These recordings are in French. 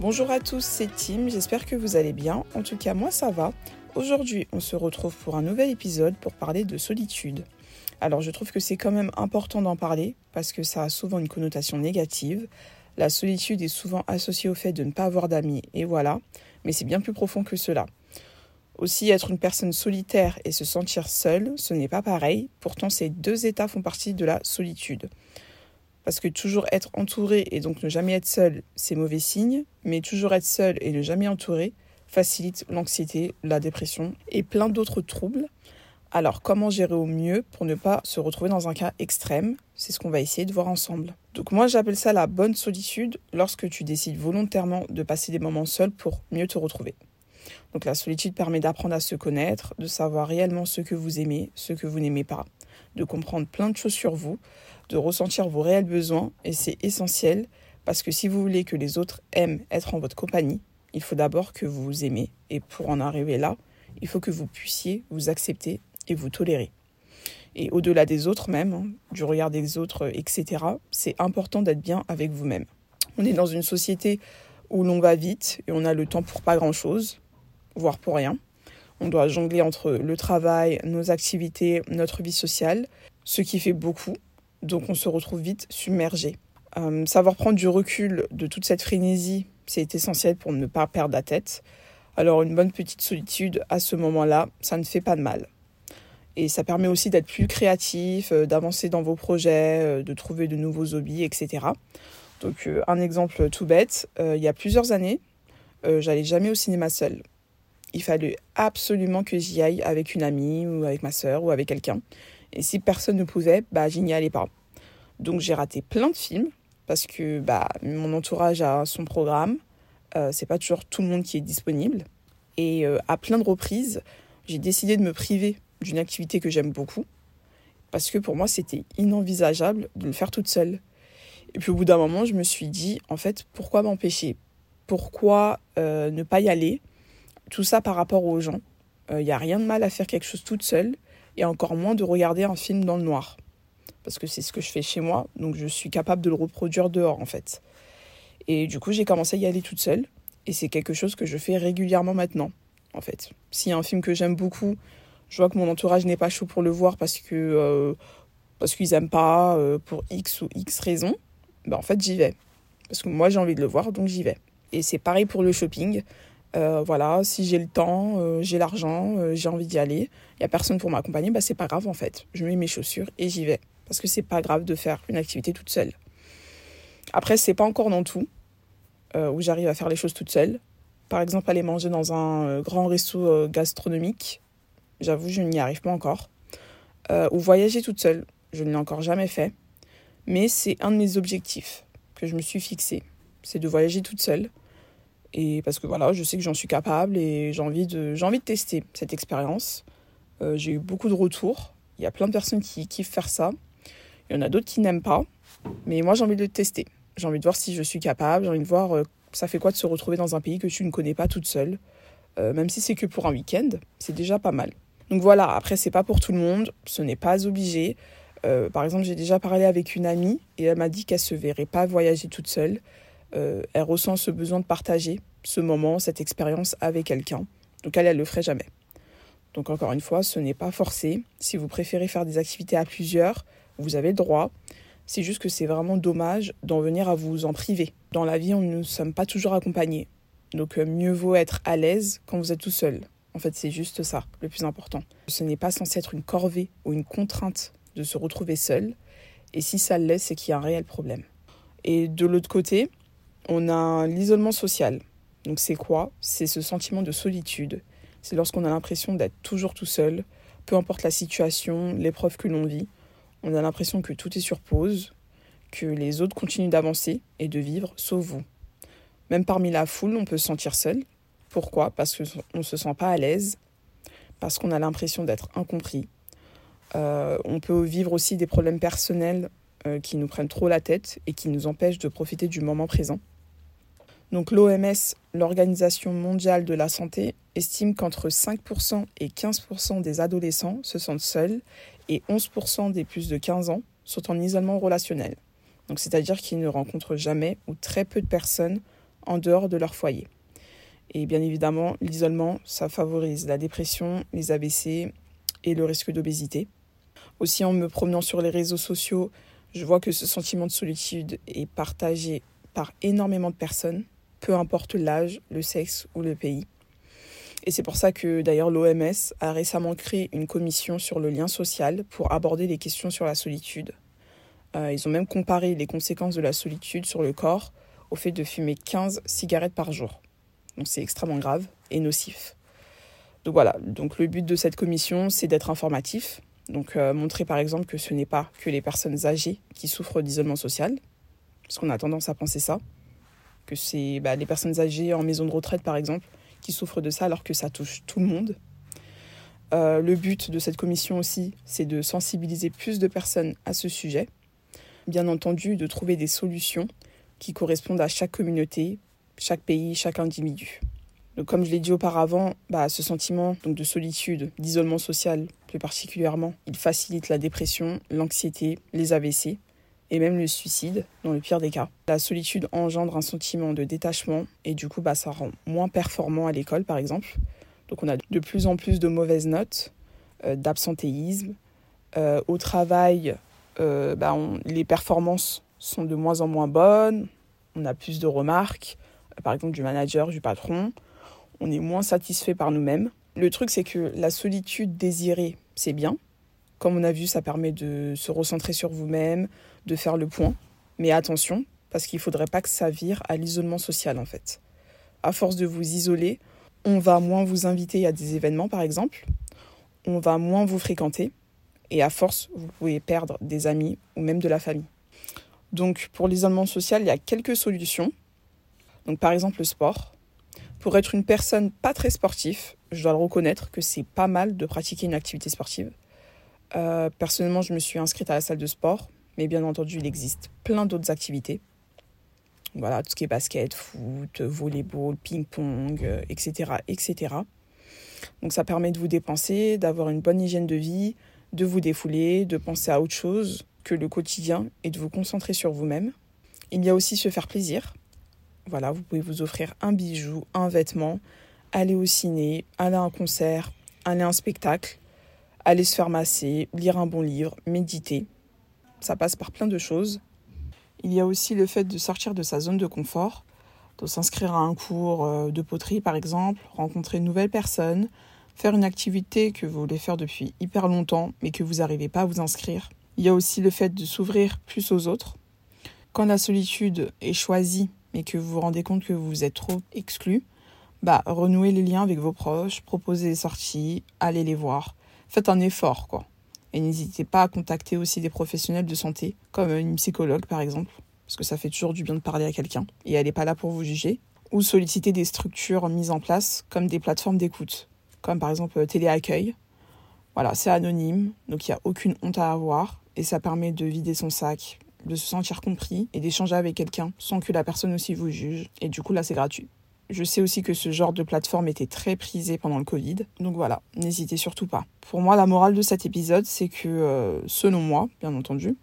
Bonjour à tous, c'est Tim, j'espère que vous allez bien. En tout cas, moi ça va. Aujourd'hui, on se retrouve pour un nouvel épisode pour parler de solitude. Alors, je trouve que c'est quand même important d'en parler parce que ça a souvent une connotation négative. La solitude est souvent associée au fait de ne pas avoir d'amis, et voilà, mais c'est bien plus profond que cela. Aussi, être une personne solitaire et se sentir seule, ce n'est pas pareil. Pourtant, ces deux états font partie de la solitude. Parce que toujours être entouré et donc ne jamais être seul, c'est mauvais signe, mais toujours être seul et ne jamais entouré facilite l'anxiété, la dépression et plein d'autres troubles. Alors, comment gérer au mieux pour ne pas se retrouver dans un cas extrême? C'est ce qu'on va essayer de voir ensemble. Donc moi, j'appelle ça la bonne solitude lorsque tu décides volontairement de passer des moments seuls pour mieux te retrouver. Donc la solitude permet d'apprendre à se connaître, de savoir réellement ce que vous aimez, ce que vous n'aimez pas, de comprendre plein de choses sur vous, de ressentir vos réels besoins, et c'est essentiel parce que si vous voulez que les autres aiment être en votre compagnie, il faut d'abord que vous vous aimez, et pour en arriver là, il faut que vous puissiez vous accepter et vous tolérer. Et au-delà des autres même, hein, du regard des autres, etc., c'est important d'être bien avec vous-même. On est dans une société où l'on va vite et on a le temps pour pas grand-chose, voire pour rien. On doit jongler entre le travail, nos activités, notre vie sociale, ce qui fait beaucoup, donc on se retrouve vite submergé. Euh, savoir prendre du recul de toute cette frénésie, c'est essentiel pour ne pas perdre la tête. Alors une bonne petite solitude à ce moment-là, ça ne fait pas de mal. Et ça permet aussi d'être plus créatif, euh, d'avancer dans vos projets, euh, de trouver de nouveaux hobbies, etc. Donc un exemple tout bête, il y a plusieurs années, j'allais jamais au cinéma seul il fallait absolument que j'y aille avec une amie ou avec ma sœur ou avec quelqu'un. Et si personne ne pouvait, bah, j'y n'y allais pas. Donc j'ai raté plein de films parce que bah, mon entourage a son programme. Euh, c'est pas toujours tout le monde qui est disponible. Et euh, à plein de reprises, j'ai décidé de me priver d'une activité que j'aime beaucoup parce que pour moi c'était inenvisageable de le faire toute seule. Et puis au bout d'un moment, je me suis dit en fait pourquoi m'empêcher? Pourquoi euh, ne pas y aller? Tout ça par rapport aux gens. Il euh, n'y a rien de mal à faire quelque chose toute seule et encore moins de regarder un film dans le noir. Parce que c'est ce que je fais chez moi, donc je suis capable de le reproduire dehors en fait. Et du coup, j'ai commencé à y aller toute seule et c'est quelque chose que je fais régulièrement maintenant en fait. S'il y a un film que j'aime beaucoup, je vois que mon entourage n'est pas chaud pour le voir parce que euh, parce qu'ils aiment pas euh, pour X ou X raisons, ben en fait j'y vais. Parce que moi j'ai envie de le voir, donc j'y vais. Et c'est pareil pour le shopping. Euh, voilà, si j'ai le temps, euh, j'ai l'argent, euh, j'ai envie d'y aller, il n'y a personne pour m'accompagner, bah, c'est pas grave en fait. Je mets mes chaussures et j'y vais. Parce que c'est pas grave de faire une activité toute seule. Après, c'est pas encore dans tout où j'arrive à faire les choses toute seule. Par exemple, aller manger dans un grand resto gastronomique, j'avoue, je n'y arrive pas encore. ou voyager toute seule, je ne l'ai encore jamais fait. Mais c'est un de mes objectifs que je me suis fixé. C'est de voyager toute seule. Et parce que voilà, je sais que j'en suis capable et j'ai envie de, j'ai envie de tester cette expérience. Euh, j'ai eu beaucoup de retours. Il y a plein de personnes qui kiffent faire ça. Il y en a d'autres qui n'aiment pas. Mais moi, j'ai envie de le tester. J'ai envie de voir si je suis capable. J'ai envie de voir euh, ça fait quoi de se retrouver dans un pays que tu ne connais pas toute seule. Euh, même si c'est que pour un week-end, c'est déjà pas mal. Donc voilà, après, c'est pas pour tout le monde. Ce n'est pas obligé. par exemple, j'ai déjà parlé avec une amie et elle m'a dit qu'elle se verrait pas voyager toute seule. Euh, elle ressent ce besoin de partager ce moment, cette expérience avec quelqu'un. Donc elle, elle le ferait jamais. Donc encore une fois, ce n'est pas forcé. Si vous préférez faire des activités à plusieurs, vous avez le droit. C'est juste que c'est vraiment dommage d'en venir à vous en priver. Dans la vie, on ne sommes pas toujours accompagnés. Donc euh, mieux vaut être à l'aise quand vous êtes tout seul. En fait, c'est juste ça, le plus important. Ce n'est pas censé être une corvée ou une contrainte de se retrouver seul. Et si ça l'est, c'est qu'il y a un réel problème. Et de l'autre côté, on a l'isolement social. Donc c'est quoi? C'est ce sentiment de solitude. C'est lorsqu'on a l'impression d'être toujours tout seul, peu importe la situation, l'épreuve que l'on vit. On a l'impression que tout est sur pause, que les autres continuent d'avancer et de vivre, sauf vous. Même parmi la foule, on peut se sentir seul. Pourquoi? Parce qu'on ne se sent pas à l'aise, parce qu'on a l'impression d'être incompris. Euh, on peut vivre aussi des problèmes personnels euh, qui nous prennent trop la tête et qui nous empêchent de profiter du moment présent. Donc l'OMS, l'Organisation mondiale de la santé, estime qu'entre 5% et 15% des adolescents se sentent seuls et 11% des plus de 15 ans sont en isolement relationnel. Donc c'est-à-dire qu'ils ne rencontrent jamais ou très peu de personnes en dehors de leur foyer. Et bien évidemment, l'isolement, ça favorise la dépression, les AVC et le risque d'obésité. Aussi, en me promenant sur les réseaux sociaux, je vois que ce sentiment de solitude est partagé par énormément de personnes, peu importe l'âge, le sexe ou le pays. Et c'est pour ça que d'ailleurs l'OMS a récemment créé une commission sur le lien social pour aborder les questions sur la solitude. Euh, ils ont même comparé les conséquences de la solitude sur le corps au fait de fumer 15 cigarettes par jour. Donc c'est extrêmement grave et nocif. Donc voilà, donc le but de cette commission, c'est d'être informatif. Donc euh, montrer par exemple que ce n'est pas que les personnes âgées qui souffrent d'isolement social, parce qu'on a tendance à penser ça, que c'est bah, les personnes âgées en maison de retraite par exemple qui souffrent de ça alors que ça touche tout le monde. Euh, le but de cette commission aussi, c'est de sensibiliser plus de personnes à ce sujet. Bien entendu, de trouver des solutions qui correspondent à chaque communauté, chaque pays, chaque individu. Donc, comme je l'ai dit auparavant, bah, ce sentiment donc, de solitude, d'isolement social plus particulièrement, il facilite la dépression, l'anxiété, les AVC et même le suicide dans le pire des cas. La solitude engendre un sentiment de détachement et du coup bah, ça rend moins performant à l'école par exemple. Donc on a de plus en plus de mauvaises notes, euh, d'absentéisme. Euh, au travail, euh, bah, les performances sont de moins en moins bonnes, on a plus de remarques, par exemple du manager, du patron, on est moins satisfait par nous-mêmes. Le truc c'est que la solitude désirée, c'est bien, comme on a vu, ça permet de se recentrer sur vous-même, de faire le point. Mais attention, parce qu'il ne faudrait pas que ça vire à l'isolement social en fait. À force de vous isoler, on va moins vous inviter à des événements par exemple, on va moins vous fréquenter, et à force, vous pouvez perdre des amis ou même de la famille. Donc pour l'isolement social, il y a quelques solutions. Donc par exemple le sport. Pour être une personne pas très sportive, je dois le reconnaître que c'est pas mal de pratiquer une activité sportive. Euh, personnellement, je me suis inscrite à la salle de sport, mais bien entendu, il existe plein d'autres activités. Voilà, tout ce qui est basket, foot, volleyball, ping-pong, etc., euh, etc. Donc ça permet de vous dépenser, d'avoir une bonne hygiène de vie, de vous défouler, de penser à autre chose que le quotidien et de vous concentrer sur vous-même. Il y a aussi se faire plaisir. Voilà, vous pouvez vous offrir un bijou, un vêtement, aller au ciné, aller à un concert, aller à un spectacle aller se faire masser, lire un bon livre, méditer. Ça passe par plein de choses. Il y a aussi le fait de sortir de sa zone de confort, de s'inscrire à un cours euh, de poterie par exemple, rencontrer une nouvelle personne, faire une activité que vous voulez faire depuis hyper longtemps mais que vous n'arrivez pas à vous inscrire. Il y a aussi le fait de s'ouvrir plus aux autres. Quand la solitude est choisie mais que vous vous rendez compte que vous êtes trop exclu, bah renouez les liens avec vos proches, proposez des sorties, allez les voir faites un effort, quoi. Et n'hésitez pas à contacter aussi des professionnels de santé, comme une psychologue par exemple, parce que ça fait toujours du bien de parler à quelqu'un, et elle n'est pas là pour vous juger. Ou solliciter des structures mises en place, comme des plateformes d'écoute, comme par exemple Téléaccueil. Voilà, c'est anonyme, donc il n'y a aucune honte à avoir, et ça permet de vider son sac, de se sentir compris, et d'échanger avec quelqu'un sans que la personne aussi vous juge. Et du coup, là, c'est gratuit. Je sais aussi que ce genre de plateforme était très prisé pendant le Covid. Donc voilà, n'hésitez surtout pas. Pour moi, la morale de cet épisode, c'est que, euh, selon moi, bien entendu,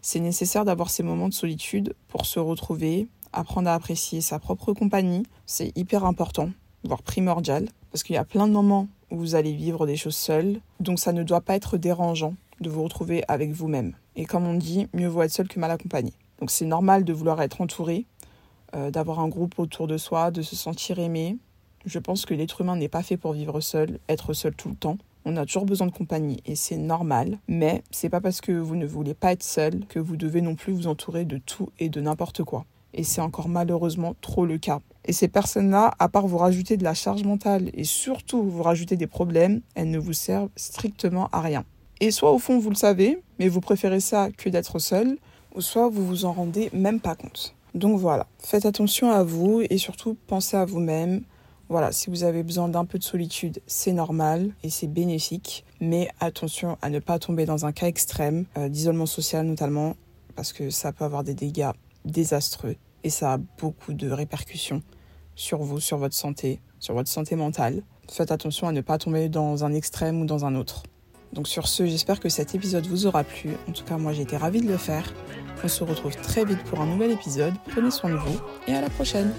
c'est nécessaire d'avoir ces moments de solitude pour se retrouver, apprendre à apprécier sa propre compagnie. C'est hyper important, voire primordial, parce qu'il y a plein de moments où vous allez vivre des choses seules, donc ça ne doit pas être dérangeant de vous retrouver avec vous-même. Et comme on dit, mieux vaut être seul que mal accompagné. Donc c'est normal de vouloir être entouré, euh, d'avoir un groupe autour de soi, de se sentir aimé. Je pense que l'être humain n'est pas fait pour vivre seul, être seul tout le temps. On a toujours besoin de compagnie et c'est normal, mais c'est pas parce que vous ne voulez pas être seul que vous devez non plus vous entourer de tout et de n'importe quoi. Et c'est encore malheureusement trop le cas. Et ces personnes-là, à part vous rajouter de la charge mentale et surtout vous rajouter des problèmes, elles ne vous servent strictement à rien. Et soit au fond vous le savez, mais vous préférez ça que d'être seul, ou soit vous vous en rendez même pas compte. Donc voilà, faites attention à vous et surtout pensez à vous-même. Voilà, si vous avez besoin d'un peu de solitude, c'est normal et c'est bénéfique. Mais attention à ne pas tomber dans un cas extrême, euh, d'isolement social notamment, parce que ça peut avoir des dégâts désastreux et ça a beaucoup de répercussions sur vous, sur votre santé, sur votre santé mentale. Faites attention à ne pas tomber dans un extrême ou dans un autre. Donc sur ce, j'espère que cet épisode vous aura plu. En tout cas, moi j'ai été ravie de le faire. On se retrouve très vite pour un nouvel épisode. Prenez soin de vous et à la prochaine.